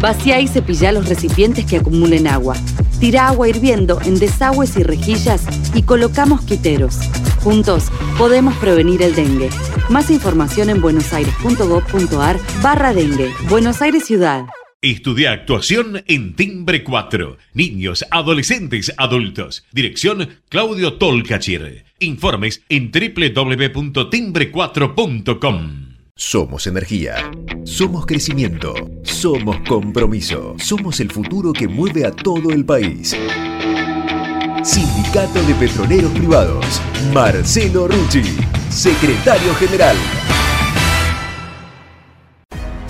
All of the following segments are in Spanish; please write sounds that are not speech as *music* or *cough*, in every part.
Vacía y cepilla los recipientes que acumulen agua. Tira agua hirviendo en desagües y rejillas y coloca mosquiteros. Juntos podemos prevenir el dengue. Más información en buenosaires.gov.ar barra dengue. Buenos Aires Ciudad. Estudia actuación en Timbre 4. Niños, adolescentes, adultos. Dirección Claudio Tolcachir. Informes en www.timbre4.com. Somos energía. Somos crecimiento. Somos compromiso. Somos el futuro que mueve a todo el país. Sindicato de Petroleros Privados. Marcelo Rucci, secretario general.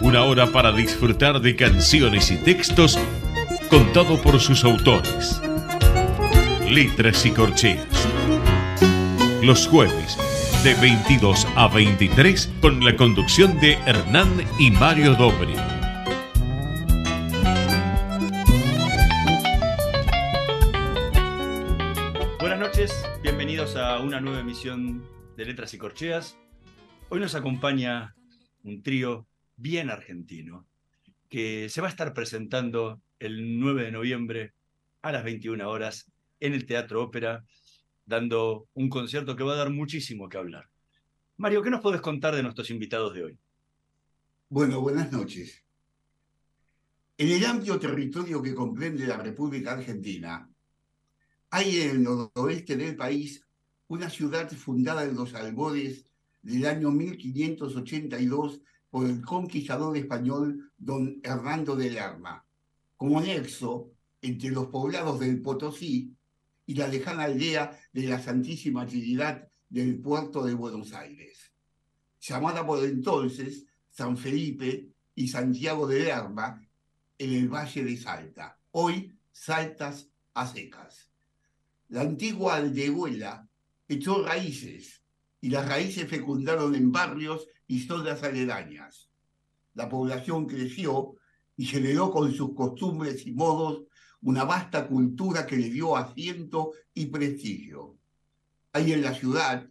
una hora para disfrutar de canciones y textos contado por sus autores. Letras y corcheas. Los jueves de 22 a 23 con la conducción de Hernán y Mario Dobri. Buenas noches, bienvenidos a una nueva emisión de Letras y Corcheas. Hoy nos acompaña un trío bien argentino, que se va a estar presentando el 9 de noviembre a las 21 horas en el Teatro Ópera, dando un concierto que va a dar muchísimo que hablar. Mario, ¿qué nos puedes contar de nuestros invitados de hoy? Bueno, buenas noches. En el amplio territorio que comprende la República Argentina, hay en el noroeste del país una ciudad fundada en los albores del año 1582 por el conquistador español don Hernando de Lerma, como nexo entre los poblados del Potosí y la lejana aldea de la Santísima Trinidad del puerto de Buenos Aires, llamada por entonces San Felipe y Santiago de Lerma en el Valle de Salta, hoy Saltas a secas. La antigua aldehuela echó raíces y las raíces fecundaron en barrios y zonas aledañas. La población creció y generó con sus costumbres y modos una vasta cultura que le dio asiento y prestigio. Hay en la ciudad,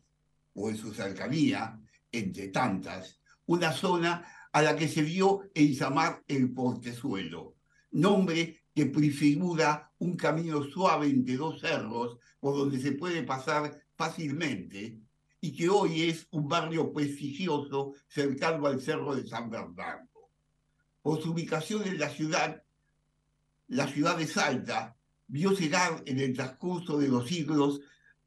o en su cercanía, entre tantas, una zona a la que se dio en llamar el Portezuelo, nombre que prefigura un camino suave entre dos cerros por donde se puede pasar fácilmente y que hoy es un barrio prestigioso cercano al Cerro de San Bernardo. Por su ubicación en la ciudad, la ciudad de Salta vio llegar en el transcurso de los siglos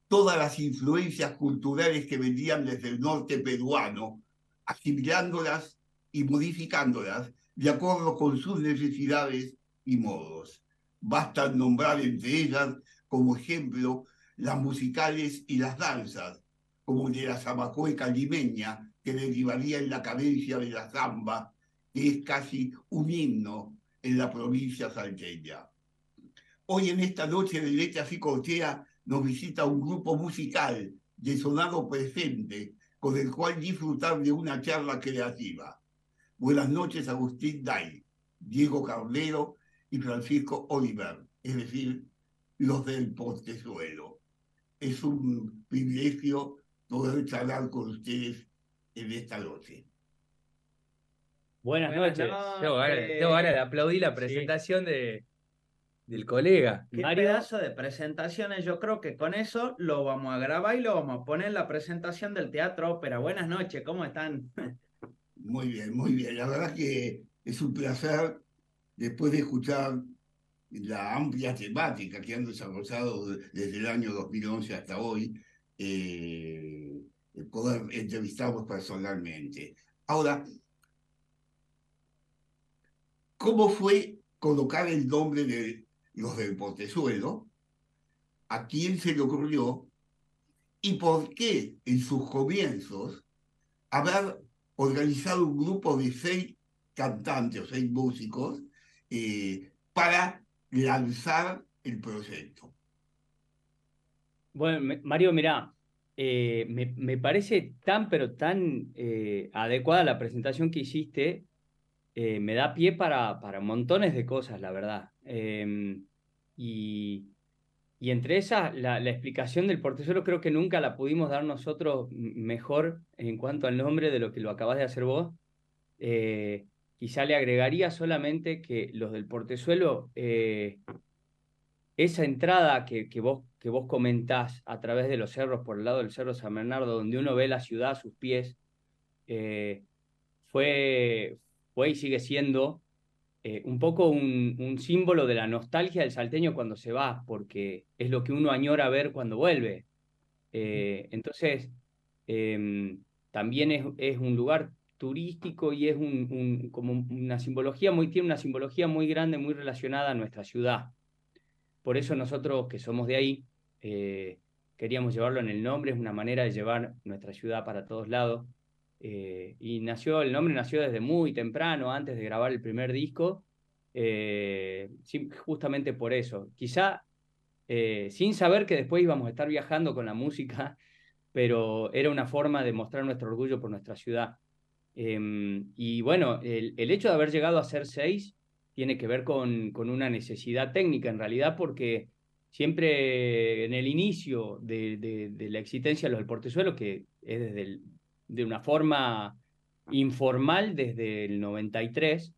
todas las influencias culturales que venían desde el norte peruano, asimilándolas y modificándolas de acuerdo con sus necesidades y modos. Basta nombrar entre ellas como ejemplo las musicales y las danzas, como de la zamacueca limeña, que derivaría en la cadencia de la zamba, que es casi un himno en la provincia salteña. Hoy en esta noche de Letras y Cortea nos visita un grupo musical de sonado presente, con el cual disfrutar de una charla creativa. Buenas noches, Agustín Day, Diego Carnero y Francisco Oliver, es decir, los del Portezuelo. Es un privilegio poder charlar con ustedes en esta noche. Buenas, noches. tengo, ganas, de aplaudir la presentación de, del colega. Qué pedazo de presentaciones. Yo creo que con eso lo vamos a grabar y lo vamos a poner en la presentación del Teatro Ópera. Buenas noches, ¿cómo están? Muy bien, muy bien. La verdad que es un placer, después de escuchar la amplia temática que han desarrollado desde el año 2011 hasta hoy, eh, poder entrevistarlos personalmente. Ahora, ¿cómo fue colocar el nombre de los del Portezuelo? ¿A quién se le ocurrió? ¿Y por qué en sus comienzos haber organizado un grupo de seis cantantes o seis músicos eh, para lanzar el proyecto. Bueno, Mario, mirá, eh, me, parece tan, pero tan eh, adecuada la presentación que hiciste, me da pie para, para montones de cosas, la verdad. Em, y, y, entre esas, la, la, explicación del portezuelo creo que nunca la pudimos dar nosotros mejor en cuanto al nombre de lo que lo acabas de hacer vos. quizá le agregaría solamente que los del portezuelo esa entrada que, que, vos, que vos comentás a través de los cerros, por el lado del Cerro San Bernardo, donde uno ve la ciudad a sus pies, eh, fue, fue y sigue siendo eh, un poco un, un, símbolo de la nostalgia del salteño cuando se va, porque es lo que uno añora ver cuando vuelve. Eh, entonces, em, también es, es, un lugar turístico y es un, un, como una simbología muy, tiene una simbología muy grande, muy relacionada a nuestra ciudad. Por eso nosotros que somos de ahí, eh, queríamos llevarlo en el nombre, es una manera de llevar nuestra ciudad para todos lados. Eh, y nació, el nombre nació desde muy temprano, antes de grabar el primer disco, eh, justamente por eso. Quizá sin saber que después íbamos a estar viajando con la música, *laughs* pero era una forma de mostrar nuestro orgullo por nuestra ciudad. Em, y bueno, el, el, hecho de haber llegado a ser seis tiene que ver con, con una necesidad técnica en realidad, porque siempre en el inicio de, de, la existencia de los del portezuelo, que es desde de una forma informal desde el 93,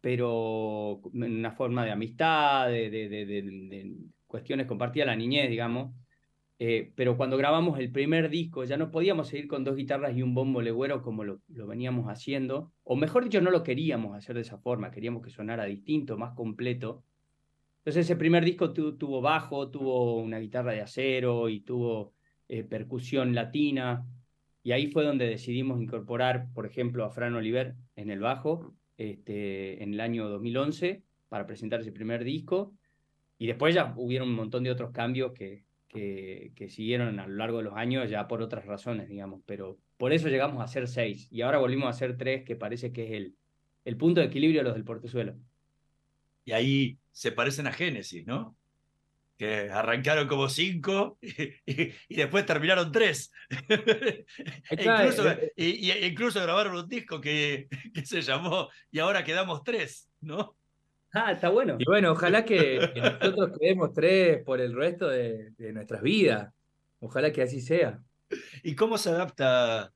pero en una forma de amistad, de, de cuestiones compartidas la niñez, digamos, eh, pero cuando grabamos el primer disco ya no podíamos seguir con dos guitarras y un bombo legüero como lo, veníamos haciendo, o mejor dicho, no lo queríamos hacer de esa forma, queríamos que sonara distinto, más completo. Entonces ese primer disco tuvo bajo, tuvo una guitarra de acero y tuvo eh, percusión latina, y ahí fue donde decidimos incorporar, por ejemplo, a Fran Oliver en el bajo este, en el año 2011 para presentar ese primer disco, y después ya hubieron un montón de otros cambios que, que, siguieron a lo largo de los años ya por otras razones, digamos, pero por eso llegamos a ser seis y ahora volvimos a ser tres, que parece que es el, el punto de equilibrio de los del portezuelo. Y ahí se parecen a Génesis, ¿no? Que arrancaron como cinco *laughs* y, después terminaron tres. *laughs* E incluso, y, incluso grabaron un disco que, *laughs* que se llamó Y ahora quedamos tres, ¿no? Ah, está bueno. Y bueno, ojalá que, nosotros quedemos tres por el resto de, nuestras vidas. Ojalá que así sea. ¿Y cómo se adapta,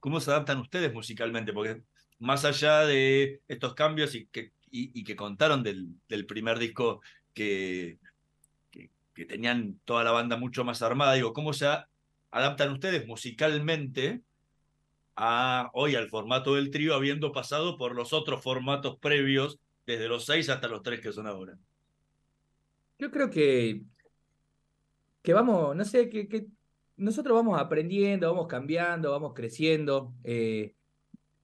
cómo se adaptan ustedes musicalmente? Porque más allá de estos cambios y que, y, que contaron del, del, primer disco que, que, tenían toda la banda mucho más armada, digo, ¿cómo se adaptan ustedes musicalmente a hoy al formato del trío, habiendo pasado por los otros formatos previos desde los seis hasta los tres que son ahora. Yo creo que, que vamos, no sé, que, nosotros vamos aprendiendo, vamos cambiando, vamos creciendo. Eh,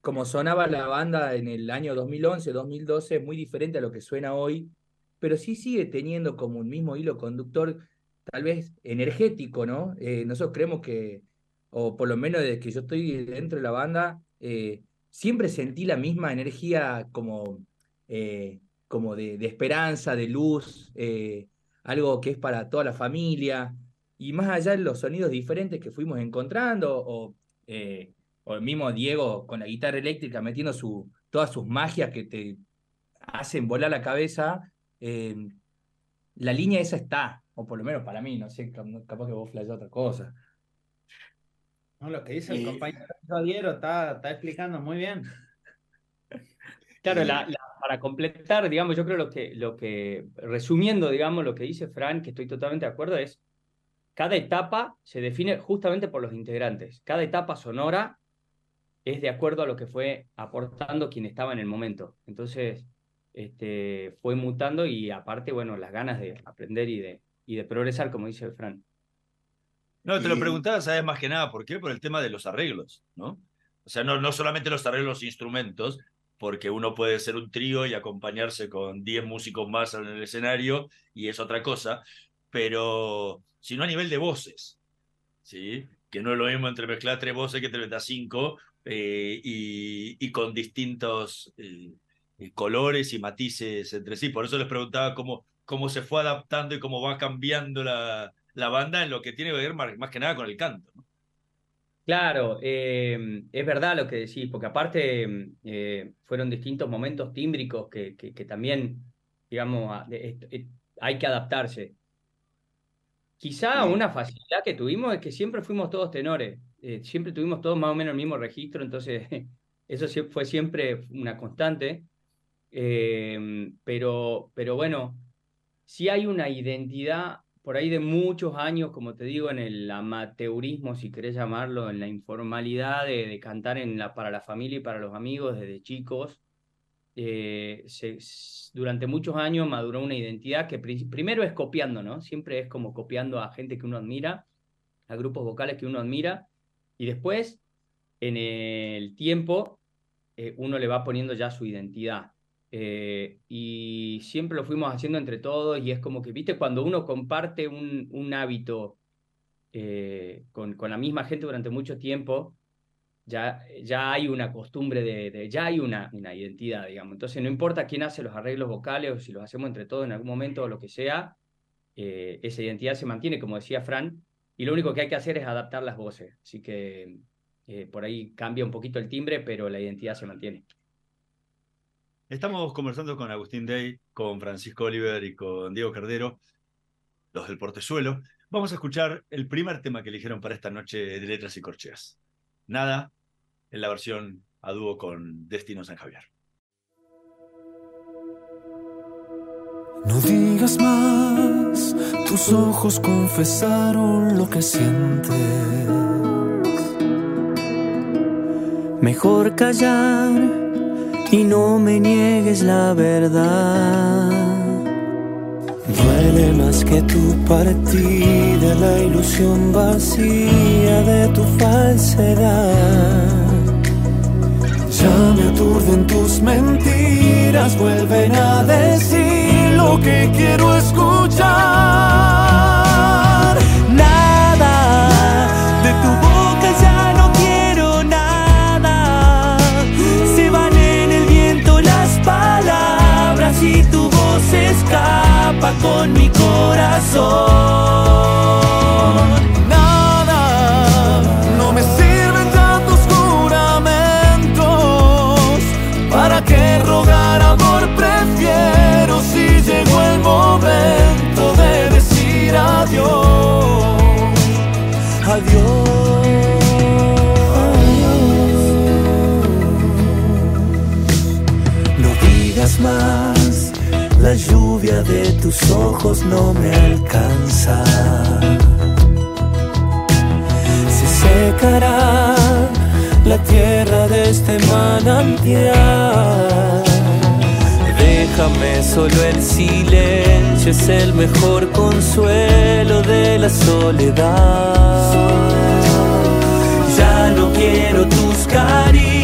como sonaba la banda en el año 2011, 2012, es muy diferente a lo que suena hoy, pero sí sigue teniendo como un mismo hilo conductor, tal vez energético, ¿no? Eh, nosotros creemos que, o por lo menos desde que yo estoy dentro de la banda, eh, siempre sentí la misma energía como eh, como de, esperanza, de luz, eh, algo que es para toda la familia, y más allá de los sonidos diferentes que fuimos encontrando, o, eh, o el mismo Diego con la guitarra eléctrica metiendo su, todas sus magias que te hacen volar la cabeza, la línea esa está, o por lo menos para mí, no sé, capaz que vos flasheás otra cosa. No, lo que dice el compañero Diego está, está explicando muy bien. *laughs* Claro, la, para completar, digamos, yo creo lo que, lo que, resumiendo, digamos, lo que dice Fran, que estoy totalmente de acuerdo, es cada etapa se define justamente por los integrantes. Cada etapa sonora es de acuerdo a lo que fue aportando quien estaba en el momento. Entonces, este, fue mutando y aparte, bueno, las ganas de aprender y de, y de progresar, como dice Fran. No, te lo preguntaba, sabes más que nada, ¿por qué? Por el tema de los arreglos, ¿no? O sea, no, no solamente los arreglos instrumentos, porque uno puede ser un trío y acompañarse con 10 músicos más en el escenario y es otra cosa, pero sino a nivel de voces, ¿sí? Que no es lo mismo entre mezclar tres voces que entre cinco eh, y, con distintos eh, colores y matices entre sí. Por eso les preguntaba cómo, cómo se fue adaptando y cómo va cambiando la, la banda en lo que tiene que ver más, que nada con el canto. Claro, eh, es verdad lo que decís, porque aparte eh, fueron distintos momentos tímbricos que, que, que también, digamos, hay que adaptarse. Quizá una facilidad que tuvimos es que siempre fuimos todos tenores, eh, siempre tuvimos todos más o menos el mismo registro, entonces *laughs* eso fue siempre una constante. pero, pero bueno, sí hay una identidad por ahí de muchos años, como te digo, en el amateurismo, si querés llamarlo, en la informalidad de, cantar en la, para la familia y para los amigos desde chicos, eh, durante muchos años maduró una identidad que primero es copiando, ¿no? Siempre es como copiando a gente que uno admira, a grupos vocales que uno admira, y después, en el tiempo, eh, uno le va poniendo ya su identidad. Eh, y siempre lo fuimos haciendo entre todos y es como que, viste, cuando uno comparte un, un hábito eh, con, con, la misma gente durante mucho tiempo, ya, ya hay una costumbre de, ya hay una, una, identidad, digamos. Entonces no importa quién hace los arreglos vocales o si los hacemos entre todos en algún momento o lo que sea, eh, esa identidad se mantiene, como decía Fran, y lo único que hay que hacer es adaptar las voces. Así que por ahí cambia un poquito el timbre, pero la identidad se mantiene. Estamos conversando con Agustín Day, con Francisco Oliver y con Diego Cardero, los del Portezuelo. Vamos a escuchar el primer tema que eligieron para esta noche de Letras y Corcheas. Nada, en la versión a dúo con Destino San Javier. No digas más, tus ojos confesaron lo que sientes. Mejor callar y no me niegues la verdad. Duele más que tu partida, la ilusión vacía de tu falsedad. Ya me aturden tus mentiras, vuelven a decir lo que quiero escuchar. Con mi corazón. Lluvia de tus ojos no me alcanza. Se secará la tierra de este manantial. Déjame solo el silencio, es el mejor consuelo de la soledad. Ya no quiero tus caricias,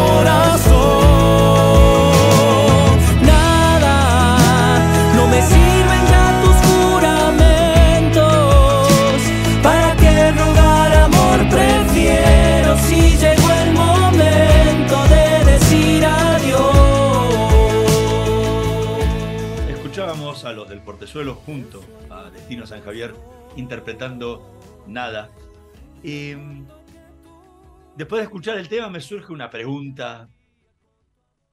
Portezuelo junto a Destino San Javier interpretando Nada. y Después de escuchar el tema me surge una pregunta.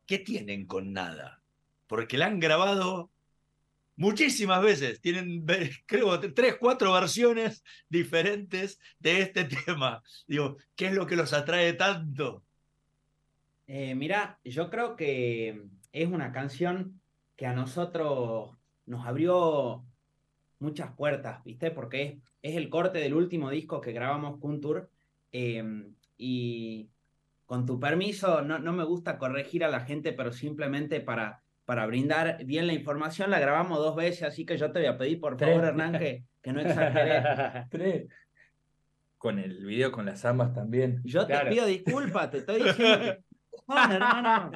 ¿Qué tienen con nada? Porque la han grabado muchísimas veces. Tienen, creo, tres, cuatro versiones diferentes de este *laughs* tema. Digo, ¿qué es lo que los atrae tanto? Eh, mira, yo creo que es una canción que a nosotros nos abrió muchas puertas, ¿viste? Porque es, es el corte del último disco que grabamos Kuntur. Eh, y con tu permiso, no, no me gusta corregir a la gente, pero simplemente para, para brindar bien la información, la grabamos dos veces, así que yo te voy a pedir, por favor, Hernán, que, que no exageré. *laughs* Tres. Con el video con las ambas también. Yo te pido disculpas, te estoy diciendo que... *laughs* No, hermano.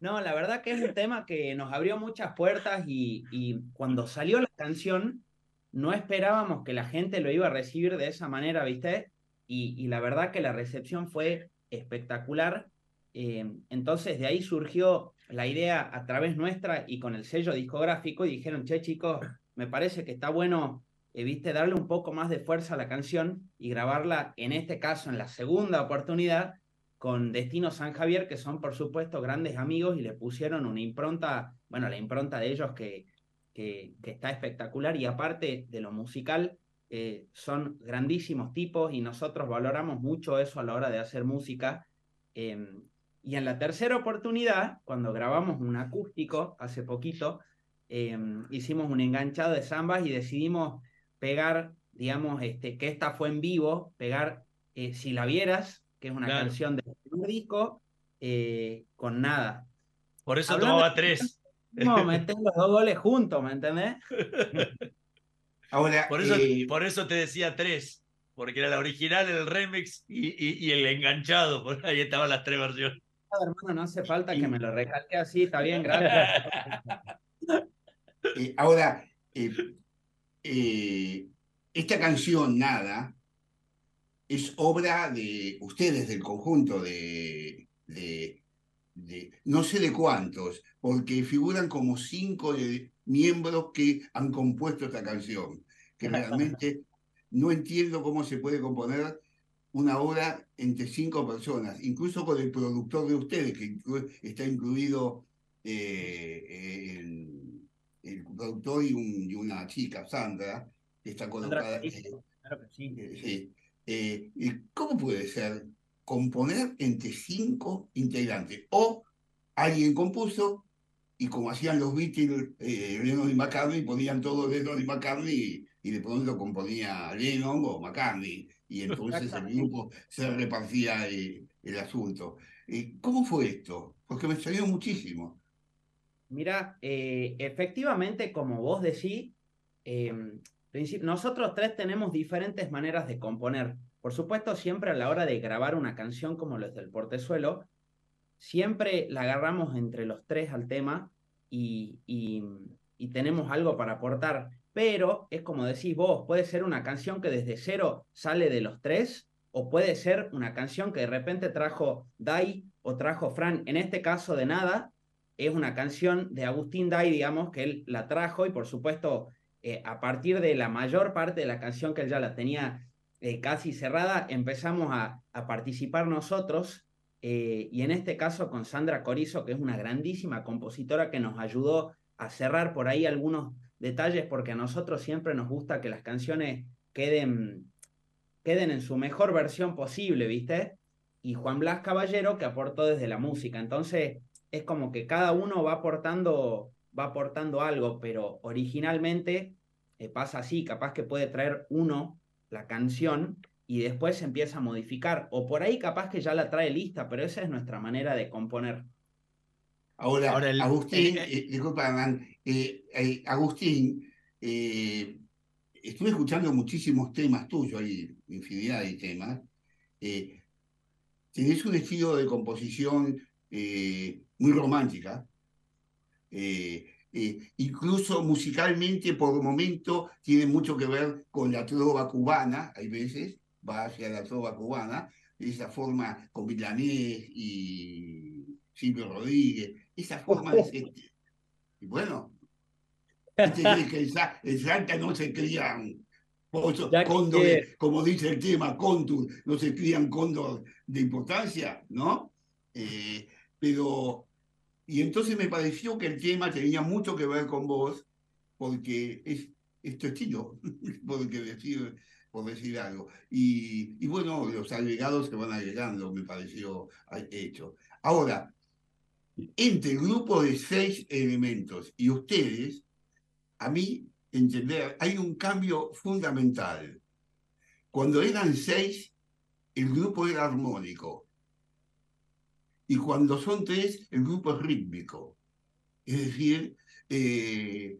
No, la verdad que es un tema que nos abrió muchas puertas y, cuando salió la canción no esperábamos que la gente lo iba a recibir de esa manera, ¿viste? Y, y la verdad que la recepción fue espectacular. Eh, entonces de ahí surgió la idea a través nuestra y con el sello discográfico y dijeron, che chicos, me parece que está bueno, eh, viste, darle un poco más de fuerza a la canción y grabarla, en este caso, en la segunda oportunidad, con Destino San Javier, que son por supuesto grandes amigos y le pusieron una impronta, bueno, la impronta de ellos que, que, está espectacular y aparte de lo musical, eh, son grandísimos tipos y nosotros valoramos mucho eso a la hora de hacer música. Eh, y en la tercera oportunidad, cuando grabamos un acústico hace poquito, eh, hicimos un enganchado de zambas y decidimos pegar, digamos, este, que esta fue en vivo, pegar eh, Si la vieras, que es una Claro. canción del primer disco, eh, con nada. Por eso Hablando tomaba de- tres. No, meter los dos goles juntos, ¿me entendés? *laughs* Ahora, Por eso, eh, por eso te decía tres. Porque era la original, el remix y, y- y el enganchado. Por ahí estaban las tres versiones. hermano, no hace falta que me lo recalque así, está bien, gracias. *laughs* eh, ahora eh, eh, esta canción, Nada, es obra de ustedes, del conjunto de, de- de- no sé de cuántos, porque figuran como cinco de- miembros que han compuesto esta canción, que *laughs* realmente no entiendo cómo se puede componer una obra entre cinco personas, incluso con el productor de ustedes, que inclu- está incluido eh, el, el productor y, un- y una chica, Sandra, que está colocada. eh, Claro que sí. eh, sí. Eh, ¿y ¿Cómo puede ser componer entre cinco integrantes? O alguien compuso y como hacían los Beatles, eh, Lennon y McCartney, ponían todo Lennon y McCartney y, y de pronto componía Lennon o McCartney y entonces el grupo se repartía eh, el asunto. Eh, ¿Cómo fue esto? Porque me salió muchísimo. Mira, eh, efectivamente, como vos decís, eh, princip- nosotros tres tenemos diferentes maneras de componer. Por supuesto, siempre a la hora de grabar una canción como los del Portezuelo, siempre la agarramos entre los tres al tema y, y- tenemos algo para aportar. Pero es como decís vos, puede ser una canción que desde cero sale de los tres, o puede ser una canción que de repente trajo Dai o trajo Fran. En este caso de nada, es una canción de Agustín Dai, digamos, que él la trajo y por supuesto, eh, a partir de la mayor parte de la canción que él ya la tenía eh, casi cerrada, empezamos a, participar nosotros eh, y en este caso con Sandra Corizo, que es una grandísima compositora que nos ayudó a cerrar por ahí algunos detalles porque a nosotros siempre nos gusta que las canciones queden, queden en su mejor versión posible, ¿viste? Y Juan Blas Caballero que aportó desde la música. Entonces, es como que cada uno va aportando, va aportando algo, pero originalmente eh, pasa así, capaz que puede traer uno la canción y después se empieza a modificar, o por ahí capaz que ya la trae lista, pero esa es nuestra manera de componer. Ahora, Ahora el- Agustín, eh, eh, disculpa, Hernán, eh, eh, Agustín, eh, estuve escuchando muchísimos temas tuyos, hay infinidad de temas. Eh, tenés un estilo de composición eh, muy romántica, eh, eh, incluso musicalmente por momento tiene mucho que ver con la trova cubana, hay veces va hacia la trova cubana, esa forma con Milanés y Silvio Rodríguez, esa forma de ser. Y bueno, ¿viste que en, Sa- en Salta no se crían cóndores, como dice el tema, cóndur, no se crían cóndor de importancia, ¿no? Eh, pero, y entonces me pareció que el tema tenía mucho que ver con vos, porque es, es tu estilo, *laughs* porque decir, por decir algo. Y, y bueno, los agregados se van agregando, me pareció hecho. Ahora, entre el grupo de seis elementos y ustedes, a mí entender, hay un cambio fundamental. Cuando eran seis, el grupo era armónico. Y cuando son tres, el grupo es rítmico. Es decir, eh,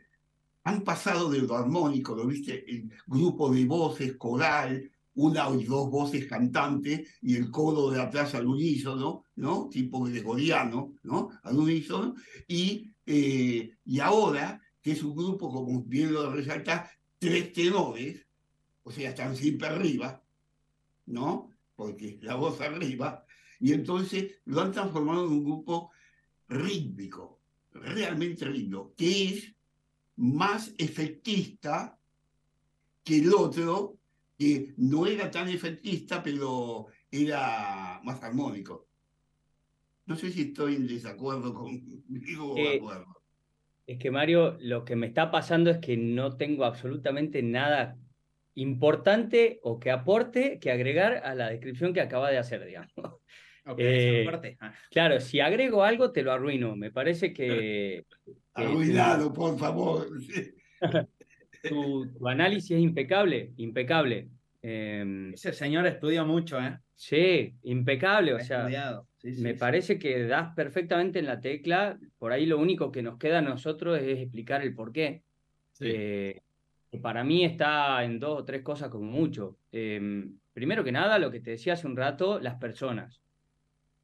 han pasado de lo armónico, lo viste, el grupo de voces, coral, una o dos voces cantantes y el coro de atrás al unísono, ¿no? Tipo gregoriano, ¿no? Al unísono. Y, eh, y ahora, que es un grupo, como bien lo resalta, tres tenores, o sea, están siempre arriba, ¿no? Porque la voz arriba, y entonces lo han transformado en un grupo rítmico, realmente lindo, que es más efectista que el otro, que no era tan efectista, pero era más armónico. No sé si estoy en desacuerdo conmigo o de Eh, acuerdo. Es que Mario, lo que me está pasando es que no tengo absolutamente nada importante o que aporte que agregar a la descripción que acaba de hacer, digamos. Eh. Ah, Claro, si agrego algo te lo arruino. Me parece que, que Arruinado, por favor. *laughs* tu, tu análisis es impecable, impecable. Em, Ese señor estudió mucho, ¿eh? sí, impecable. O sea, estudiado. Sí, sí, me sí. parece que das perfectamente en la tecla. Por ahí lo único que nos queda a nosotros es explicar el por qué. Eh, para mí está en dos o tres cosas como mucho. Em, primero que nada, lo que te decía hace un rato, las personas.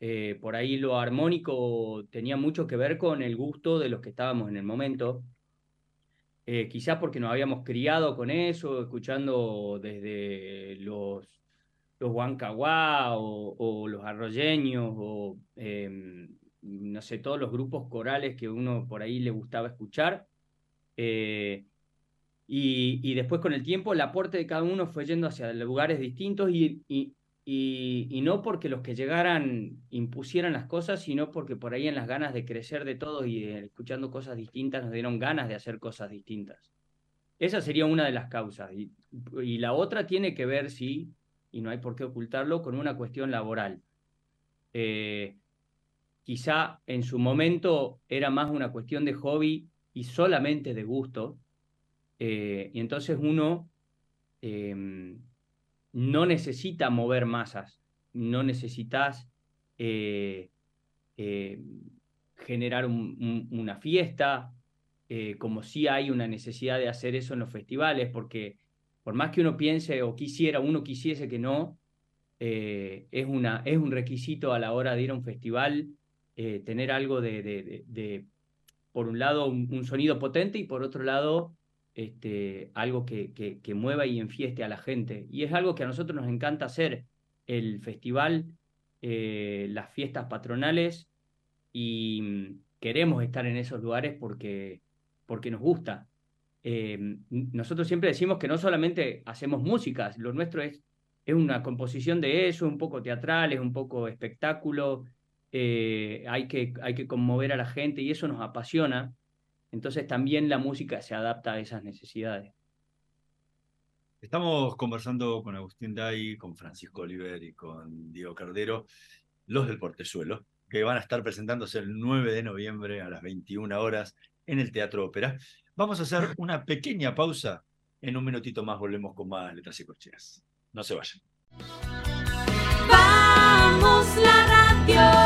Eh, por ahí lo armónico tenía mucho que ver con el gusto de los que estábamos en el momento. Eh, quizás porque nos habíamos criado con eso, escuchando desde los, los Huancahuá o, o los arroyeños o em, no sé, todos los grupos corales que uno por ahí le gustaba escuchar. Eh, y, después con el tiempo el aporte de cada uno fue yendo hacia lugares distintos y, y, no porque los que llegaran impusieran las cosas, sino porque por ahí en las ganas de crecer de todos y escuchando cosas distintas nos dieron ganas de hacer cosas distintas. Esa sería una de las causas. Y, la otra tiene que ver, sí, y no hay por qué ocultarlo, con una cuestión laboral. Eh, quizá en su momento era más una cuestión de hobby y solamente de gusto, eh, y entonces uno eh, no necesita mover masas, no necesitas eh, eh, generar un- un- una fiesta, eh, como si hay una necesidad de hacer eso en los festivales, porque por más que uno piense o quisiera, uno quisiese que no, es, una, es un requisito a la hora de ir a un festival tener algo de, de- de- por un lado, un sonido potente y por otro lado, este, algo que, que, mueva y enfieste a la gente. Y es algo que a nosotros nos encanta hacer, el festival, eh, las fiestas patronales, y mm, queremos estar en esos lugares porque, porque nos gusta. Eh, nosotros siempre decimos que no solamente hacemos música, lo nuestro es, es una composición de eso, un poco teatral, es un poco espectáculo, eh, hay que, hay que conmover a la gente y eso nos apasiona. Entonces también la música se adapta a esas necesidades. Estamos conversando con Agustín Day, con Francisco Oliver y con Diego Cardero, los del Portezuelo, que van a estar presentándose el 9 de noviembre a las 21 horas en el Teatro Ópera. Vamos a hacer una pequeña pausa. En un minutito más volvemos con más letras y corcheas. No se vayan. Vamos la radio,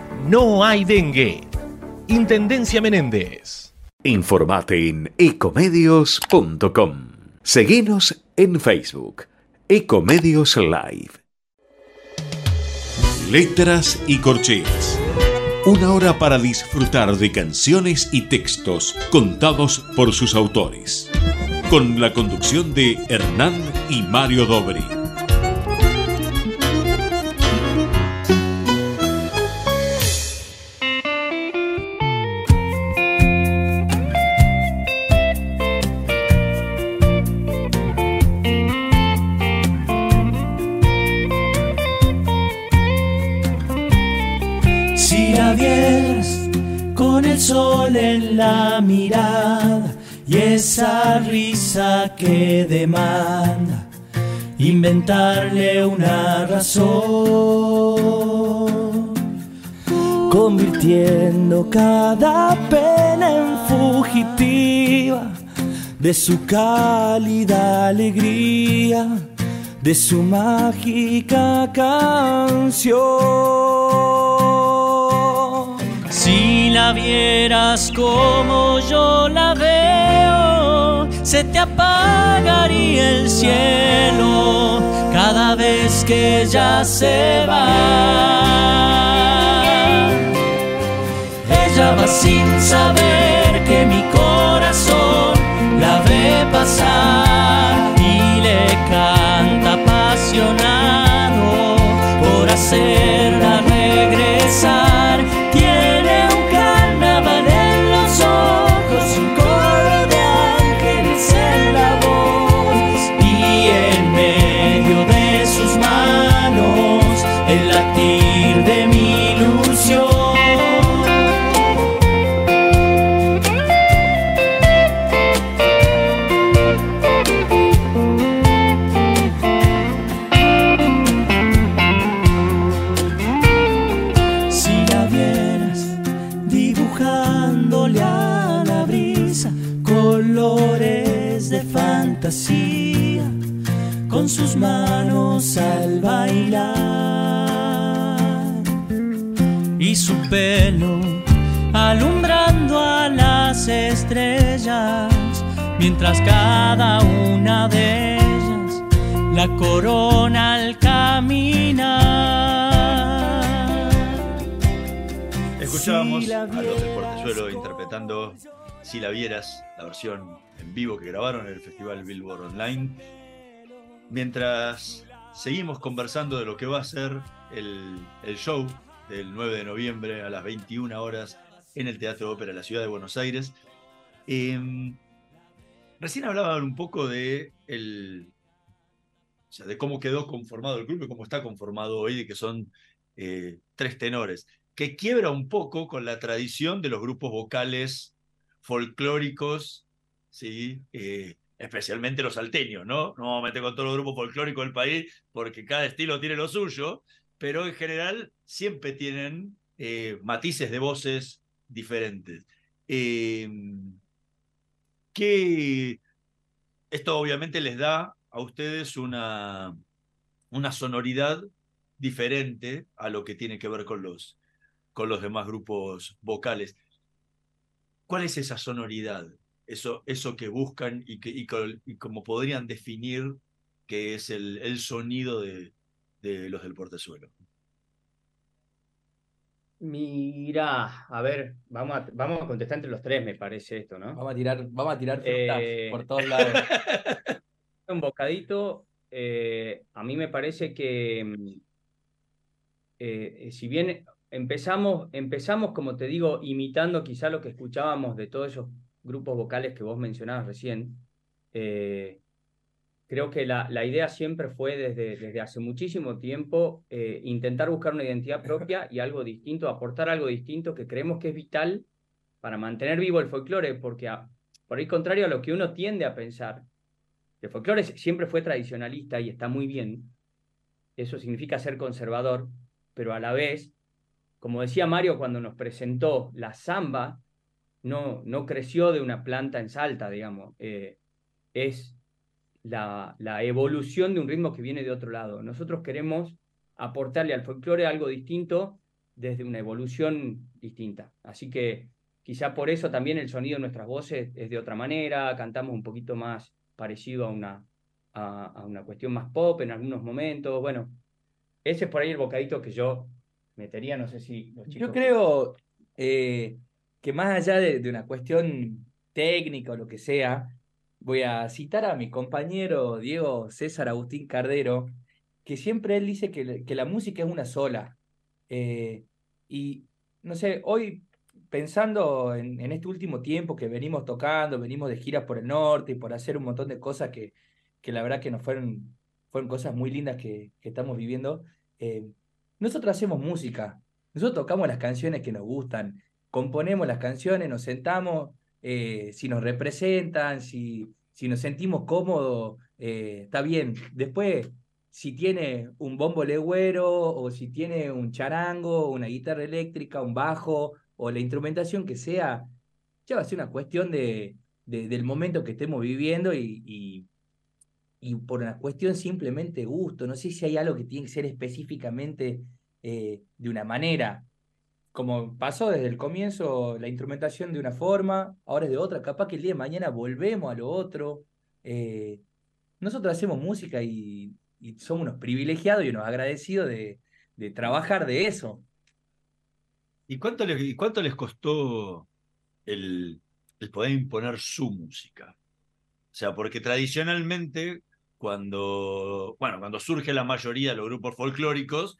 no hay dengue. Intendencia Menéndez. Informate en ecomedios.com. Seguinos en Facebook. Ecomedios Live. Letras y corcheas. Una hora para disfrutar de canciones y textos contados por sus autores. Con la conducción de Hernán y Mario Dobri. Esa risa que demanda inventarle una razón, convirtiendo cada pena en fugitiva de su cálida alegría, de su mágica canción. Si la vieras como yo la veo, se te apagaría el cielo cada vez que ella se va. Ella va sin saber que mi corazón la ve pasar y le canta apasionado por hacerla regresar. De fantasía con sus manos al bailar y su pelo alumbrando a las estrellas mientras cada una de ellas la corona al caminar. Escuchábamos Si a los del Portezuelo interpretando Si la vieras, la versión en vivo que grabaron en el Festival Billboard Online. Mientras seguimos conversando de lo que va a ser el, show del 9 de noviembre a las 21 horas en el Teatro Ópera de la Ciudad de Buenos Aires. Em, recién hablaban un poco de, el, o sea, de cómo quedó conformado el grupo y cómo está conformado hoy, de que son eh, tres tenores, que quiebra un poco con la tradición de los grupos vocales folclóricos, ¿sí? Eh, especialmente los salteños, ¿no? No vamos a meter con todos los grupos folclóricos del país porque cada estilo tiene lo suyo, pero en general siempre tienen eh, matices de voces diferentes. Eh, que esto obviamente les da a ustedes una, una sonoridad diferente a lo que tiene que ver con los, con los demás grupos vocales. ¿Cuál es esa sonoridad? Eso, eso que buscan y, que, y, como podrían definir que es el, el sonido de, de los del portezuelo. Mira, a ver, vamos a, vamos a contestar entre los tres, me parece esto, ¿no? Vamos a tirar, vamos a tirar frutas Eh, por todos lados. *laughs* Un bocadito, eh, a mí me parece que mm, eh, si bien empezamos, empezamos, como te digo, imitando quizá lo que escuchábamos de todos esos grupos vocales que vos mencionabas recién, eh, creo que la, la idea siempre fue desde, desde hace muchísimo tiempo eh, intentar buscar una identidad *laughs* propia y algo distinto, aportar algo distinto que creemos que es vital para mantener vivo el folclore, porque por el contrario a lo que uno tiende a pensar, el folclore siempre fue tradicionalista y está muy bien, eso significa ser conservador, pero a la vez, como decía Mario cuando nos presentó la samba, no, no creció de una planta en salta, digamos, eh, es la, la evolución de un ritmo que viene de otro lado. Nosotros queremos aportarle al folclore algo distinto desde una evolución distinta. Así que quizá por eso también el sonido de nuestras voces es de otra manera, cantamos un poquito más parecido a una, a, una cuestión más pop en algunos momentos. Bueno, ese es por ahí el bocadito que yo metería, no sé si los chicos... Yo creo eh, que más allá de, de, una cuestión técnica o lo que sea, voy a citar a mi compañero Diego César Agustín Cardero, que siempre él dice que, que la música es una sola. Eh, y no sé, hoy pensando en, en, este último tiempo que venimos tocando, venimos de giras por el norte y por hacer un montón de cosas que, que la verdad que nos fueron, fueron cosas muy lindas que, que estamos viviendo, eh, nosotros hacemos música, nosotros tocamos las canciones que nos gustan, componemos las canciones, nos sentamos eh, si nos representan, si, si nos sentimos cómodos, eh, está bien. Después, si tiene un bombo legüero o si tiene un charango, una guitarra eléctrica, un bajo o la instrumentación que sea, ya va a ser una cuestión de, del momento que estemos viviendo y, y, por una cuestión simplemente gusto. No sé si hay algo que tiene que ser específicamente eh, de una manera como pasó desde el comienzo la instrumentación de una forma, ahora es de otra, capaz que el día de mañana volvemos a lo otro. Eh, nosotros hacemos música y, somos unos privilegiados y unos agradecidos de, trabajar de eso. ¿Y cuánto, les, costó el, el poder imponer su música? O sea, porque tradicionalmente cuando, bueno, cuando surge la mayoría de los grupos folclóricos,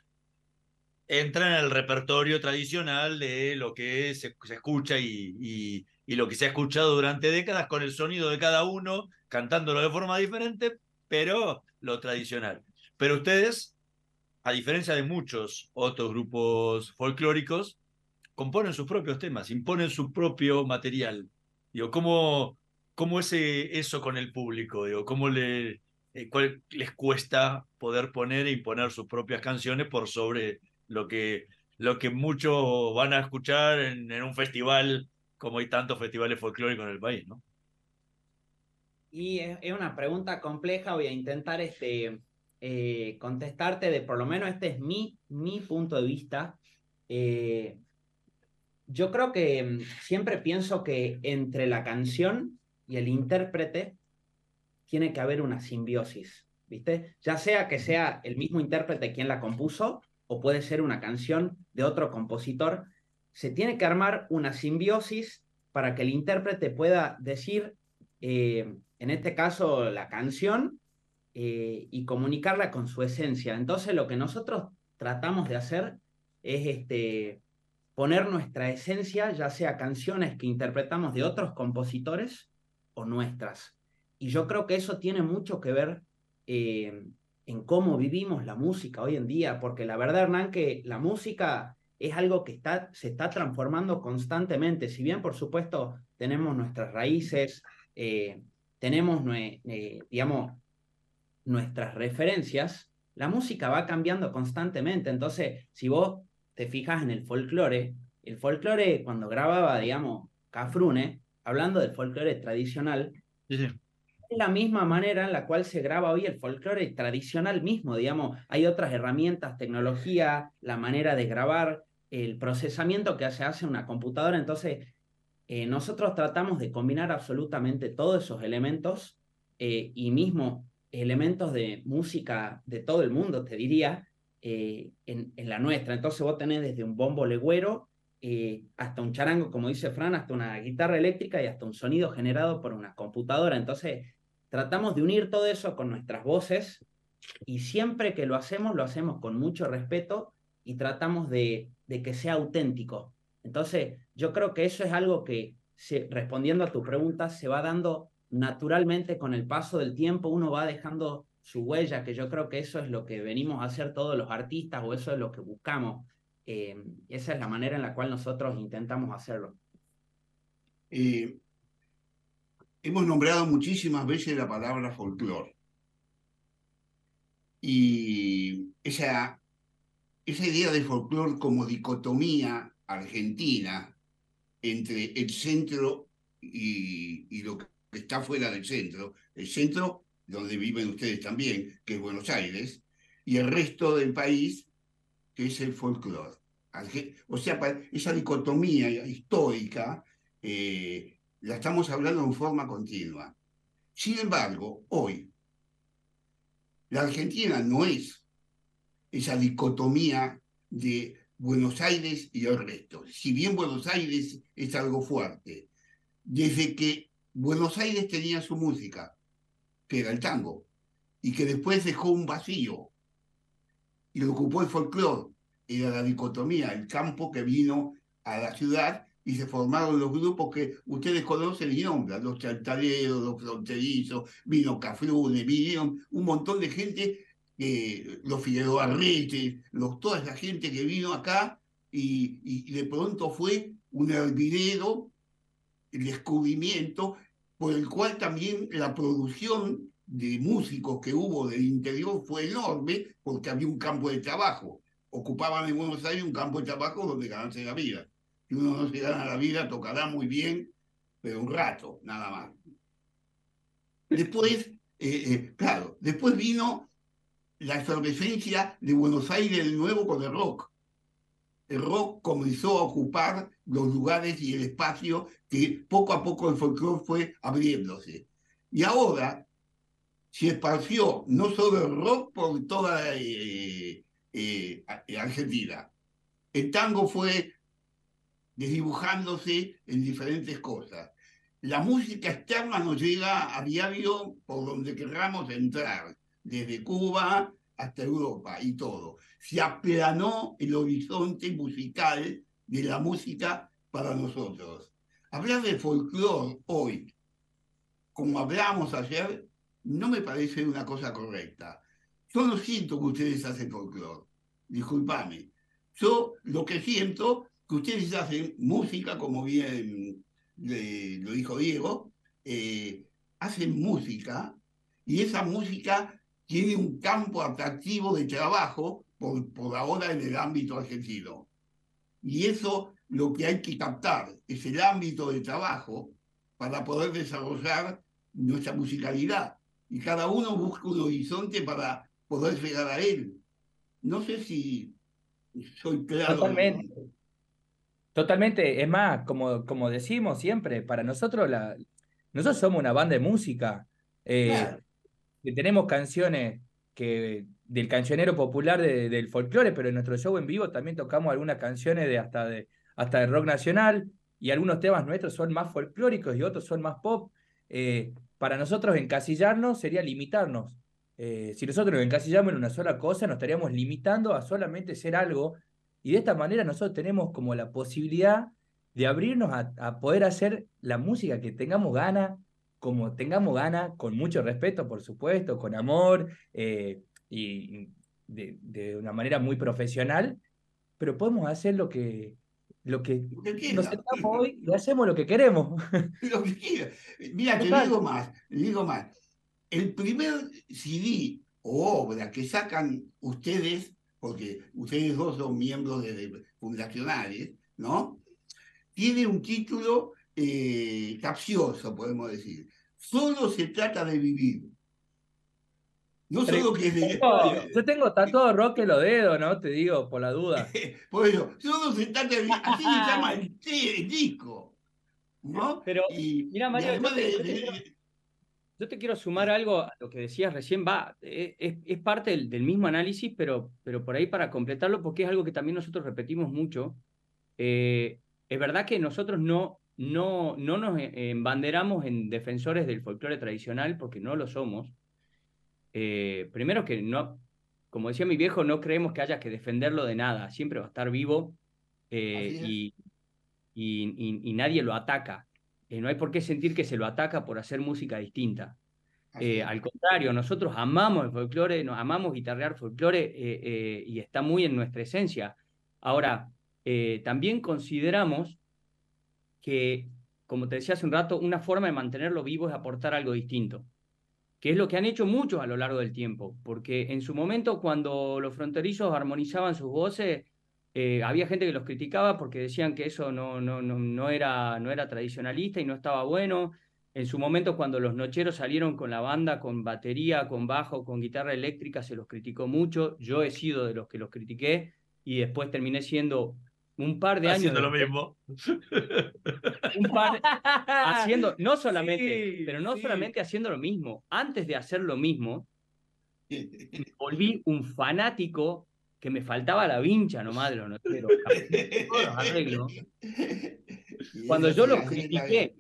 entra en el repertorio tradicional de lo que se, escucha y, y, lo que se ha escuchado durante décadas con el sonido de cada uno, cantándolo de forma diferente, pero lo tradicional. Pero ustedes, a diferencia de muchos otros grupos folclóricos, componen sus propios temas, imponen su propio material. Digo, ¿cómo, cómo es eso con el público? Digo, ¿cómo le, eh, les cuesta poder poner e imponer sus propias canciones por sobre lo que, lo que muchos van a escuchar en, un festival como hay tantos festivales folclóricos en el país, ¿no? Y es, una pregunta compleja, voy a intentar este, eh, contestarte de por lo menos este es mi, mi punto de vista. Eh, yo creo que mm, siempre pienso que entre la canción y el intérprete tiene que haber una simbiosis, ¿viste? Ya sea que sea el mismo intérprete quien la compuso o puede ser una canción de otro compositor, se tiene que armar una simbiosis para que el intérprete pueda decir, eh, en este caso, la canción eh, y comunicarla con su esencia. Entonces, lo que nosotros tratamos de hacer es este, poner nuestra esencia, ya sea canciones que interpretamos de otros compositores o nuestras. Y yo creo que eso tiene mucho que ver eh, en cómo vivimos la música hoy en día, porque la verdad, Hernán, que la música es algo que está, se está transformando constantemente. Si bien, por supuesto, tenemos nuestras raíces, eh, tenemos, eh, digamos, nuestras referencias, la música va cambiando constantemente. Entonces, si vos te fijas en el folclore, el folclore cuando grababa, digamos, Cafrune, hablando del folclore tradicional, la misma manera en la cual se graba hoy el folclore tradicional mismo, digamos, hay otras herramientas, tecnología, la manera de grabar, el procesamiento que se hace una computadora, entonces eh, nosotros tratamos de combinar absolutamente todos esos elementos eh, y mismo elementos de música de todo el mundo, te diría, eh, en, en, la nuestra. Entonces vos tenés desde un bombo legüero hasta un charango, como dice Fran, hasta una guitarra eléctrica y hasta un sonido generado por una computadora. Entonces tratamos de unir todo eso con nuestras voces y siempre que lo hacemos, lo hacemos con mucho respeto y tratamos de, de que sea auténtico. Entonces, yo creo que eso es algo que, se, respondiendo a tu pregunta, se va dando naturalmente con el paso del tiempo uno va dejando su huella, que yo creo que eso es lo que venimos a hacer todos los artistas o eso es lo que buscamos. Eh, esa es la manera en la cual nosotros intentamos hacerlo. Eh, hemos nombrado muchísimas veces la palabra folclore. Y esa, esa idea de folclore como dicotomía argentina entre el centro y, lo que está fuera del centro, el centro donde viven ustedes también, que es Buenos Aires, y el resto del país, que es el folclore. O sea, esa dicotomía histórica eh, la estamos hablando en forma continua. Sin embargo, hoy, la Argentina no es esa dicotomía de Buenos Aires y el resto. Si bien Buenos Aires es algo fuerte, desde que Buenos Aires tenía su música, que era el tango, y que después dejó un vacío y lo ocupó el folclore, era la dicotomía, el campo que vino a la ciudad y se formaron los grupos que ustedes conocen y nombran, los chantaleros, los fronterizos, vino Cafrune, vinieron un montón de gente, eh, los Figueroa Arrete, los, toda esa gente que vino acá y, y de pronto fue un hervidero, el descubrimiento, por el cual también la producción de músicos que hubo del interior fue enorme porque había un campo de trabajo. Ocupaban en Buenos Aires un campo de trabajo donde ganarse la vida uno no se gana la vida, tocará muy bien, pero un rato, nada más. Después, eh, eh, claro, después vino la efervescencia de Buenos Aires de nuevo con el rock. El rock comenzó a ocupar los lugares y el espacio que poco a poco el folclore fue abriéndose. Y ahora se esparció no solo el rock por toda eh, Argentina. El tango fue desdibujándose en diferentes cosas. La música externa nos llega a diario por donde querramos entrar, desde Cuba hasta Europa y todo. Se aplanó el horizonte musical de la música para nosotros. Hablar de folclore hoy, como hablamos ayer, no me parece una cosa correcta. Yo no siento que ustedes hacen folclore, discúlpame. Yo lo que siento que ustedes hacen música, como bien lo dijo Diego, eh, hacen música y esa música tiene un campo atractivo de trabajo por, por ahora en el ámbito argentino. Y eso lo que hay que captar es el ámbito de trabajo para poder desarrollar nuestra musicalidad. Y cada uno busca un horizonte para poder llegar a él. No sé si soy claro. Totalmente. Totalmente, es más, como, como decimos siempre, para nosotros la, nosotros somos una banda de música, eh, que tenemos canciones que del cancionero popular del folclore, pero en nuestro show en vivo también tocamos algunas canciones de hasta de hasta de rock nacional y algunos temas nuestros son más folclóricos y otros son más pop. Eh, para nosotros encasillarnos sería limitarnos. Eh, si nosotros nos encasillamos en una sola cosa, nos estaríamos limitando a solamente ser algo y de esta manera nosotros tenemos como la posibilidad de abrirnos a, poder hacer la música que tengamos ganas, como tengamos ganas, con mucho respeto, por supuesto, con amor eh, y de, una manera muy profesional, pero podemos hacer lo que, lo que, nos sentamos hoy y hacemos lo que queremos. *laughs* Lo que Mira, te digo más, digo más. El primer CD o obra que sacan ustedes porque ustedes dos son miembros de, fundacionales, ¿no? Tiene un título eh, capcioso, podemos decir. Solo se trata de vivir. No solo que es de... Yo tengo tatuado rock en los dedos, ¿no? Te digo, por la duda. *laughs* por eso, solo se trata de vivir. Así se llama el, *laughs* disco. ¿no? Pero, mira, Mario, yo te quiero sumar algo a lo que decías recién, va, e, es, parte del, mismo análisis, pero, pero por ahí para completarlo, porque es algo que también nosotros repetimos mucho. Eh, es verdad que nosotros no, no, no nos e, embanderamos en defensores del folclore tradicional, porque no lo somos. Eh, primero que no, como decía mi viejo, no creemos que haya que defenderlo de nada, siempre va a estar vivo eh, y, y, y, nadie lo ataca. No hay por qué sentir que se lo ataca por hacer música distinta. al contrario, nosotros amamos el folclore, nos amamos guitarrear folclore y está muy en nuestra esencia. Ahora, también consideramos que, como te decía hace un rato, una forma de mantenerlo vivo es aportar algo distinto que es lo que han hecho muchos a lo largo del tiempo, porque en su momento cuando los fronterizos armonizaban sus voces, eh, había gente que los criticaba porque decían que eso no, no, no, no, era, no era tradicionalista y no estaba bueno. En su momento cuando los nocheros salieron con la banda, con batería, con bajo, con guitarra eléctrica, se los criticó mucho. Yo he sido de los que los critiqué y después terminé siendo un par de años. Haciendo lo mismo. *laughs* Un par haciendo, no solamente, pero no solamente haciendo lo mismo. Antes de hacer lo mismo, volví un fanático que me faltaba la vincha nomás de los nocheros. *laughs* *laughs* Cuando yo los critiqué,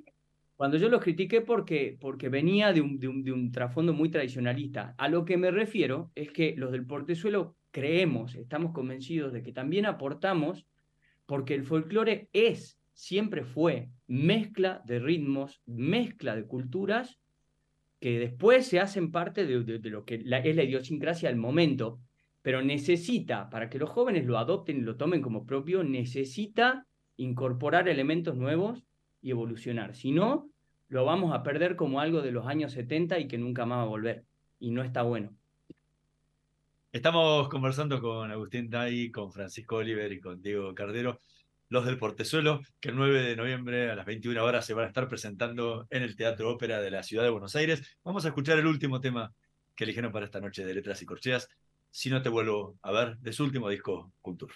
cuando yo los critiqué porque, porque venía de un, de, un, de un trasfondo muy tradicionalista. A lo que me refiero es que los del portezuelo creemos, estamos convencidos de que también aportamos porque el folclore es, siempre fue, mezcla de ritmos, mezcla de culturas que después se hacen parte de, lo que es la idiosincrasia del momento, pero necesita, para que los jóvenes lo adopten y lo tomen como propio, necesita incorporar elementos nuevos y evolucionar. Si no, lo vamos a perder como algo de los años 70 y que nunca más va a volver. Y no está bueno. Estamos conversando con Agustín Day, con Francisco Oliver y con Diego Cardero, los del Portezuelo, que el 9 de noviembre a las 21 horas se van a estar presentando en el Teatro Ópera de la Ciudad de Buenos Aires. Vamos a escuchar el último tema que eligieron para esta noche de Letras y Corcheas, Si no te vuelvo a ver, de su último disco, Culture.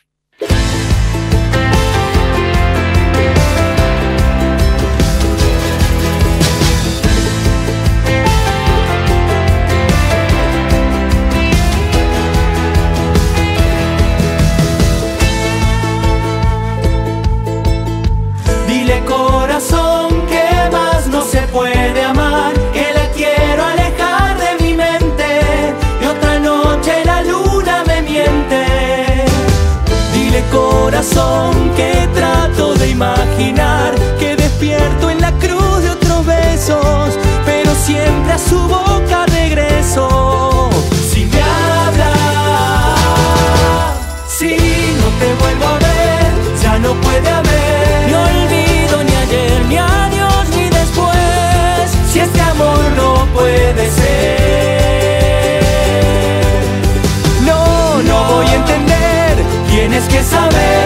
que trato de imaginar que despierto en la cruz de otros besos, pero siempre a su boca regreso. Si me habla, si no te vuelvo a ver, ya no puede haber ni olvido ni ayer, ni años, ni después. Si este amor no puede ser, Tienes que saber.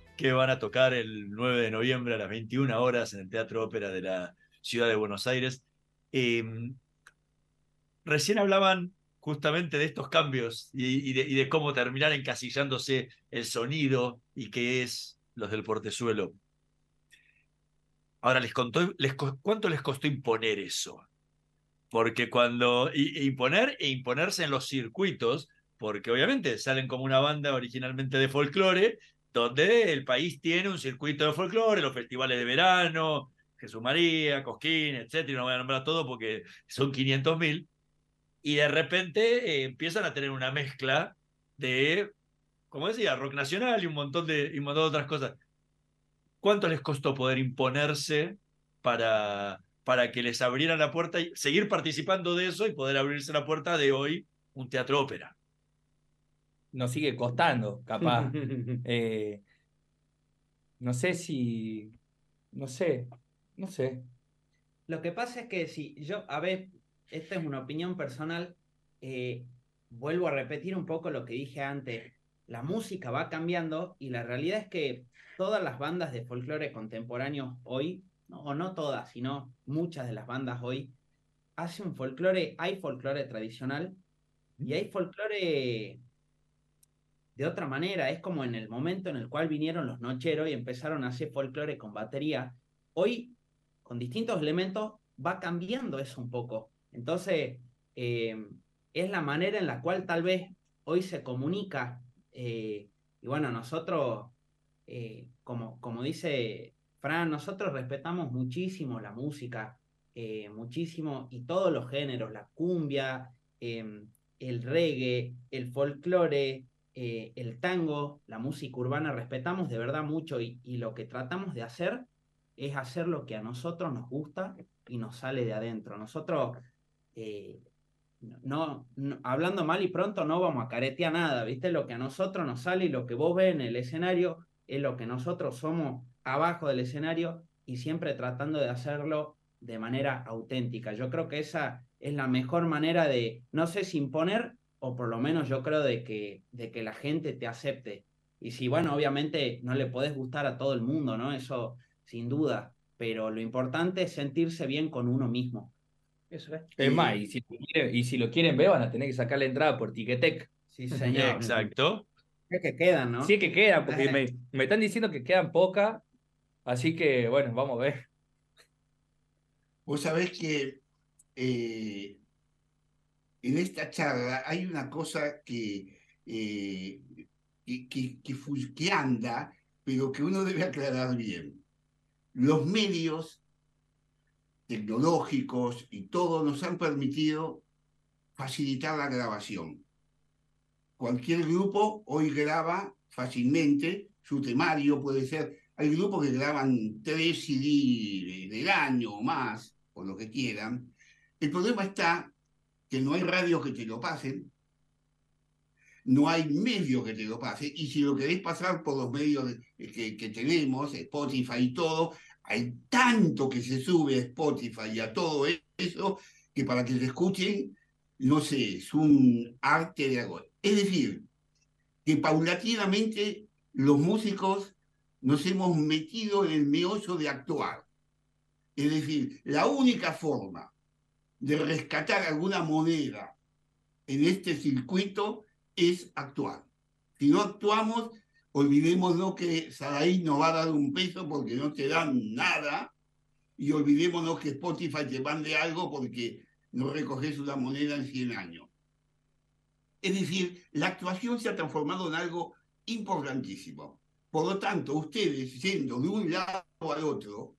que van a tocar el 9 de noviembre a las 21 horas en el Teatro Ópera de la Ciudad de Buenos Aires. Em, recién hablaban justamente de estos cambios y, de, cómo terminar encasillándose el sonido y qué es los del portezuelo. Ahora, les contó, les, ¿cuánto les costó imponer eso? porque cuando imponer e imponerse en los circuitos, porque obviamente salen como una banda originalmente de folclore, donde el país tiene un circuito de folclore, los festivales de verano, Jesús María, Cosquín, etcétera, no voy a nombrar todo porque son 500 mil, y de repente eh, empiezan a tener una mezcla de, como decía, rock nacional y un montón de, y un montón de otras cosas. ¿Cuánto les costó poder imponerse para, para que les abrieran la puerta y seguir participando de eso y poder abrirse la puerta de hoy un teatro ópera. Nos sigue costando, capaz. *laughs* Eh, no sé si. No sé. No sé. Lo que pasa es que si yo, a ver, esta es una opinión personal, eh, vuelvo a repetir un poco lo que dije antes. La música va cambiando y la realidad es que todas las bandas de folclore contemporáneos hoy, no, o no todas, sino muchas de las bandas hoy, hacen un folclore, hay folclore tradicional y hay folclore de otra manera. Es como en el momento en el cual vinieron los nocheros y empezaron a hacer folclore con batería. Hoy, con distintos elementos, va cambiando eso un poco. Entonces, eh, es la manera en la cual tal vez hoy se comunica. eh, y bueno, nosotros, eh, como, como dice Fran, nosotros respetamos muchísimo la música, muchísimo, y todos los géneros, la cumbia, em, el reggae, el folclore, eh, el tango, la música urbana, respetamos de verdad mucho y, lo que tratamos de hacer es hacer lo que a nosotros nos gusta y nos sale de adentro. Nosotros, eh, no, no- hablando mal y pronto, no vamos a caretear nada, ¿viste? Lo que a nosotros nos sale y lo que vos ves en el escenario es lo que nosotros somos abajo del escenario y siempre tratando de hacerlo de manera auténtica. Yo creo que esa es la mejor manera de, no sé si imponer, o por lo menos yo creo de que, de que la gente te acepte. Y si, bueno, obviamente no le podés gustar a todo el mundo, ¿no? Eso sin duda, pero lo importante es sentirse bien con uno mismo. Eso es. Es más, y si, lo quieren, y si lo quieren ver, van a tener que sacar la entrada por Tiquetec. Sí, señor. Exacto. Es que quedan, ¿no? Sí que quedan, porque me, me están diciendo que quedan pocas. Así que, bueno, vamos a ver. Vos sabés que eh, en esta charla hay una cosa que, eh, que, que- que que anda, pero que uno debe aclarar bien. Los medios tecnológicos y todo nos han permitido facilitar la grabación. Cualquier grupo hoy graba fácilmente su temario, puede ser. Hay grupos que graban tres CD del año o más, o lo que quieran. El problema está que no hay radios que te lo pasen, no hay medio que te lo pase, y si lo querés pasar por los medios de- que, tenemos, Spotify y todo, hay tanto que se sube a Spotify y a todo eso, que para que te escuchen, no sé, es un arte de algo. Es decir, que paulatinamente los músicos nos hemos metido en el meollo de actuar. Es decir, la única forma de rescatar alguna moneda en este circuito es actuar. Si no actuamos, olvidémonos que Sadaí nos va a dar un peso porque no te dan nada y olvidémonos que Spotify te mande algo porque no recoges una moneda en 100 años. Es decir, la actuación se ha transformado en algo importantísimo. Por lo tanto, ustedes, yendo de un lado al otro,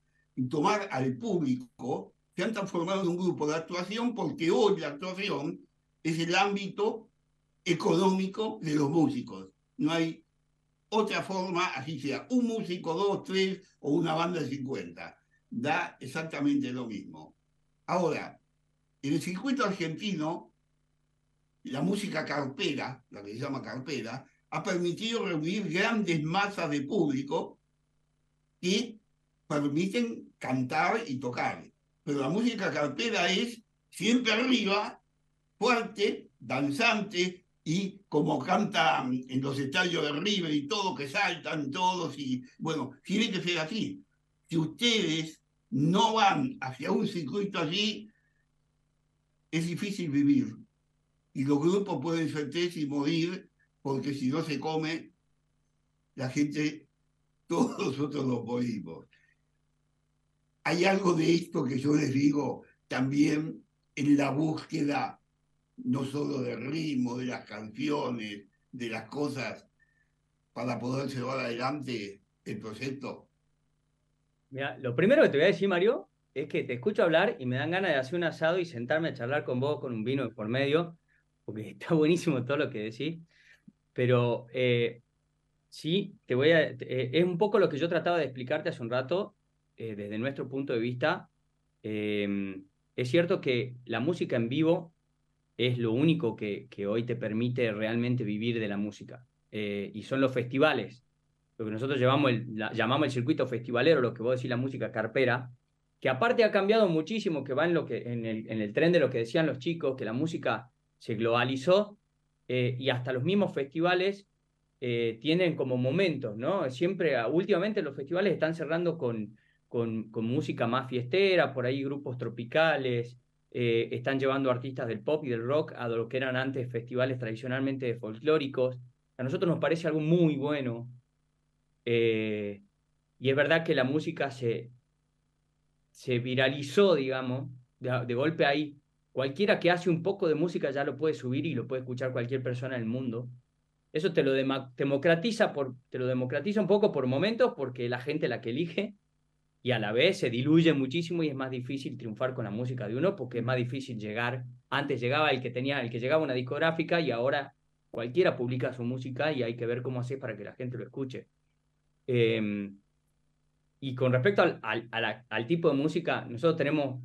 tomar al público, se han transformado en un grupo de actuación porque hoy la actuación es el ámbito económico de los músicos. No hay otra forma, así sea un músico, dos, tres o una banda de 50. Da exactamente lo mismo. Ahora, en el circuito argentino, la música carpera, la que se llama carpera, ha permitido reunir grandes masas de público que permiten cantar y tocar. Pero la música carpera es siempre arriba, fuerte, danzante, y como canta en los estadios de River y todo, que saltan todos, y bueno, tiene que ser así. Si ustedes no van hacia un circuito allí, es difícil vivir. Y los grupos pueden ser tres y morir, porque si no se come, la gente, *laughs* todos nosotros nos morimos. Hay algo de esto que yo les digo también en la búsqueda, no solo del ritmo, de las canciones, de las cosas, para poder llevar adelante el proyecto. Mira, lo primero que te voy a decir, Mario, es que te escucho hablar y me dan ganas de hacer un asado y sentarme a charlar con vos con un vino por medio, porque está *laughs* buenísimo todo lo que decís. Pero eh, sí, te voy a. eh, es un poco lo que yo trataba de explicarte hace un rato, eh, desde nuestro punto de vista. Eh, es cierto que la música en vivo es lo único que, hoy te permite realmente vivir de la música. Eh, y son los festivales, lo que nosotros llamamos el, llamamos el circuito festivalero, lo que vos decís la música carpera, que aparte ha cambiado muchísimo, que va en, lo que, en, el, en el tren de lo que decían los chicos, que la música se globalizó eh, y hasta los mismos festivales tienen como momentos, ¿no? Siempre, ah, últimamente los festivales están cerrando con, con, música más fiestera, por ahí grupos tropicales, eh, están llevando artistas del pop y del rock a lo que eran antes festivales tradicionalmente folclóricos. A nosotros nos parece algo muy bueno. y es verdad que la música se, se viralizó, digamos, de, golpe ahí. Cualquiera que hace un poco de música ya lo puede subir y lo puede escuchar cualquier persona del mundo. Eso te lo democratiza, te lo democratiza un poco por momentos porque la gente la que elige y a la vez se diluye muchísimo y es más difícil triunfar con la música de uno porque es más difícil llegar. Antes llegaba el que tenía, el que llegaba una discográfica y ahora cualquiera publica su música y hay que ver cómo hace para que la gente lo escuche. Eh, y con respecto al, al, tipo de música, nosotros tenemos,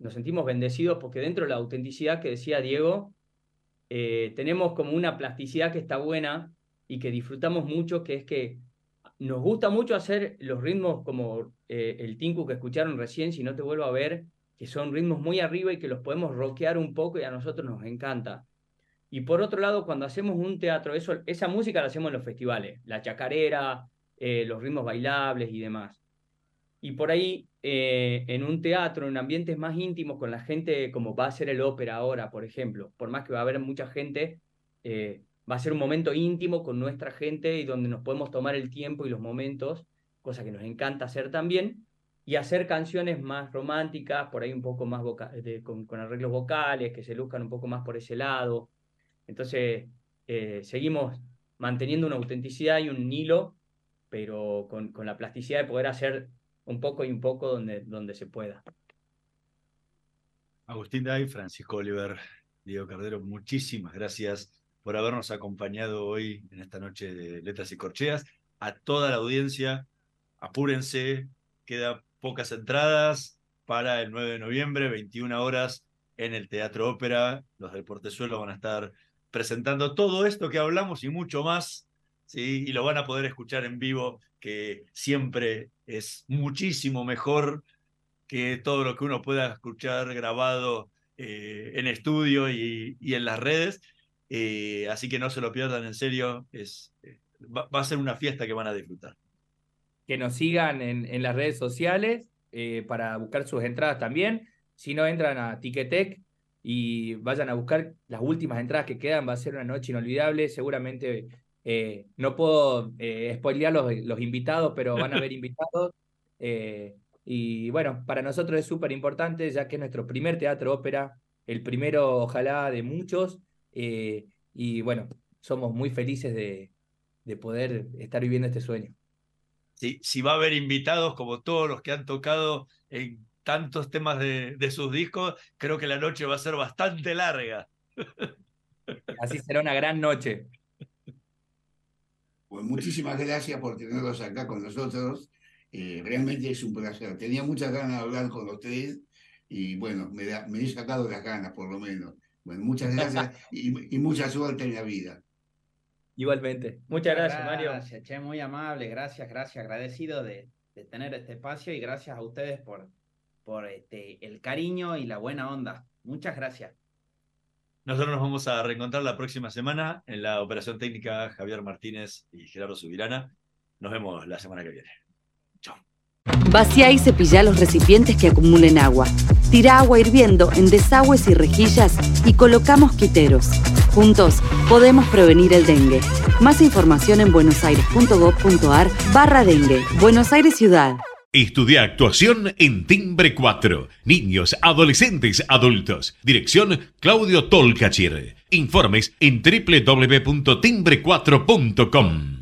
nos sentimos bendecidos porque dentro de la autenticidad que decía Diego, eh, tenemos como una plasticidad que está buena y que disfrutamos mucho, que es que nos gusta mucho hacer los ritmos como eh, el tinku que escucharon recién, si no te vuelvo a ver, que son ritmos muy arriba y que los podemos rockear un poco y a nosotros nos encanta. Y por otro lado, cuando hacemos un teatro, eso, esa música la hacemos en los festivales, la chacarera, eh, los ritmos bailables y demás. Y por ahí, eh, en un teatro, en ambientes más íntimos, con la gente, como va a ser el ópera ahora, por ejemplo, por más que va a haber mucha gente, va a ser un momento íntimo con nuestra gente y donde nos podemos tomar el tiempo y los momentos, cosa que nos encanta hacer también, y hacer canciones más románticas, por ahí un poco más con, con, arreglos vocales, que se luzcan un poco más por ese lado. Entonces, seguimos manteniendo una autenticidad y un hilo pero con, con, la plasticidad de poder hacer un poco y un poco donde, donde se pueda. Agustín Day, Francisco Oliver, Diego Cardero, muchísimas gracias por habernos acompañado hoy en esta noche de Letras y Corcheas. A toda la audiencia, apúrense, quedan pocas entradas para el 9 de noviembre, 21 horas en el Teatro Ópera. Los del Portezuelo van a estar presentando todo esto que hablamos y mucho más ¿sí? y lo van a poder escuchar en vivo, que siempre es muchísimo mejor que todo lo que uno pueda escuchar grabado eh, en estudio y, en las redes. Eh, así que no se lo pierdan en serio, es, eh, va, a ser una fiesta que van a disfrutar. Que nos sigan en, en las redes sociales para buscar sus entradas también. Si no entran a Ticketek y vayan a buscar las últimas entradas que quedan, va a ser una noche inolvidable. Seguramente eh, no puedo eh, spoilear los, los, invitados, pero van a haber *laughs* invitados. Eh, y bueno, para nosotros es súper importante, ya que es nuestro primer teatro ópera, el primero, ojalá, de muchos. Eh, y bueno, somos muy felices de, de, poder estar viviendo este sueño. Sí, si va a haber invitados como todos los que han tocado en tantos temas de, de sus discos, creo que la noche va a ser bastante larga. *laughs* Así será una gran noche. Pues muchísimas gracias por tenerlos acá con nosotros. Eh, realmente es un placer. Tenía muchas ganas de hablar con ustedes y bueno, me, me he sacado las ganas por lo menos. Bueno, muchas gracias *laughs* y, mucha suerte en la vida. Igualmente. Muchas gracias, Mario. Gracias, Che, muy amable. Gracias, gracias. Agradecido de, de, tener este espacio y gracias a ustedes por, por este, el cariño y la buena onda. Muchas gracias. Nosotros nos vamos a reencontrar la próxima semana en la operación técnica Javier Martínez y Gerardo Subirana. Nos vemos la semana que viene. Vacía y cepilla los recipientes que acumulen agua. Tira agua hirviendo en desagües y rejillas y coloca mosquiteros. Juntos podemos prevenir el dengue. Más información en buenosaires.gov.ar barra dengue. Buenos Aires Ciudad. Estudia actuación en Timbre 4. Niños, adolescentes, adultos. Dirección Claudio Tolcachir. Informes en www.timbre4.com.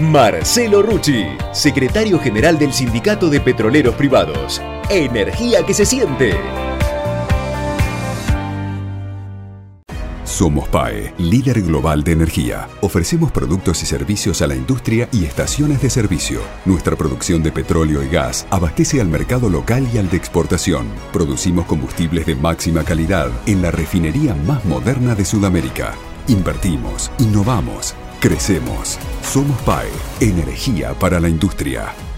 Marcelo Rucci, secretario general del Sindicato de Petroleros Privados. Energía que se siente. Somos PAE, líder global de energía. Ofrecemos productos y servicios a la industria y estaciones de servicio. Nuestra producción de petróleo y gas abastece al mercado local y al de exportación. Producimos combustibles de máxima calidad en la refinería más moderna de Sudamérica. Invertimos, innovamos, crecemos. Somos PAE, energía para la industria.